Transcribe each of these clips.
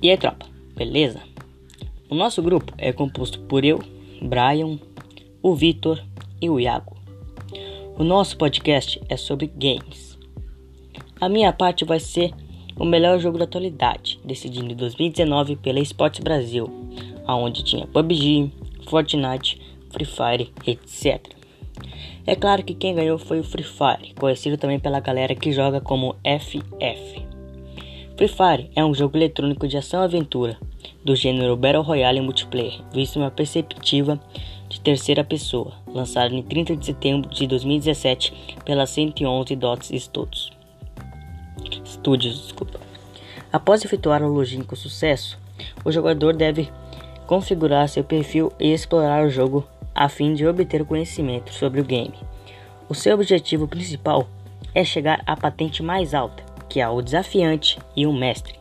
E aí, tropa, beleza? O nosso grupo é composto por eu, Brian, o Vitor e o Iago. O nosso podcast é sobre games. A minha parte vai ser o melhor jogo da atualidade, decidido em 2019 pela Esportes Brasil, aonde tinha PUBG, Fortnite, Free Fire, etc. É claro que quem ganhou foi o Free Fire, conhecido também pela galera que joga como FF. Free Fire é um jogo eletrônico de ação-aventura do gênero Battle Royale multiplayer, visto uma perspectiva de terceira pessoa, lançado em 30 de setembro de 2017 pela 111 Dots Studios. Studios desculpa. Após efetuar o login com sucesso, o jogador deve configurar seu perfil e explorar o jogo a fim de obter conhecimento sobre o game. O seu objetivo principal é chegar à patente mais alta, que é o desafiante e o mestre.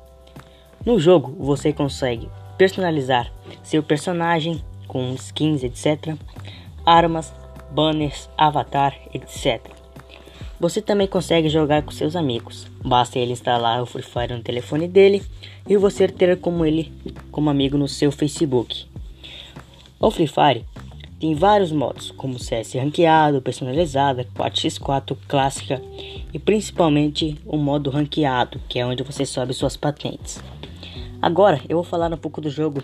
No jogo, você consegue personalizar seu personagem com skins, etc., armas, banners, avatar, etc. Você também consegue jogar com seus amigos. Basta ele instalar o Free Fire no telefone dele e você ter como ele como amigo no seu Facebook. O Free Fire tem vários modos, como CS ranqueado, personalizada, 4x4, clássica e principalmente o modo ranqueado, que é onde você sobe suas patentes. Agora eu vou falar um pouco do jogo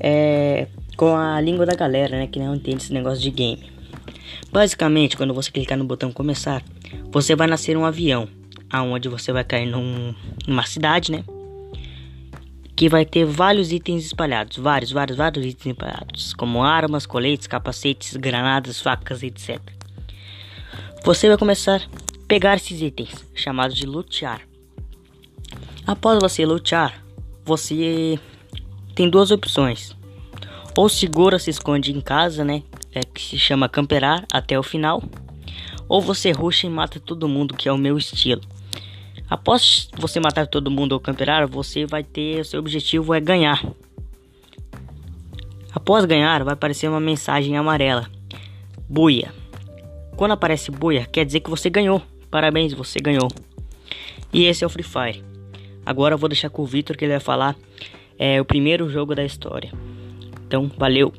é, com a língua da galera, né, que não entende esse negócio de game. Basicamente, quando você clicar no botão começar, você vai nascer um avião, aonde você vai cair num, numa cidade, né? Que vai ter vários itens espalhados, vários, vários, vários itens espalhados, como armas, coletes, capacetes, granadas, facas, etc. Você vai começar a pegar esses itens, chamados de lutear. Após você lutear, você tem duas opções. Ou segura se esconde em casa, né? É que se chama camperar até o final. Ou você ruxa e mata todo mundo, que é o meu estilo. Após você matar todo mundo ou camperar, você vai ter. Seu objetivo é ganhar. Após ganhar, vai aparecer uma mensagem amarela: Buia. Quando aparece buia, quer dizer que você ganhou. Parabéns, você ganhou. E esse é o Free Fire. Agora eu vou deixar com o Victor que ele vai falar é, o primeiro jogo da história. Então, valeu!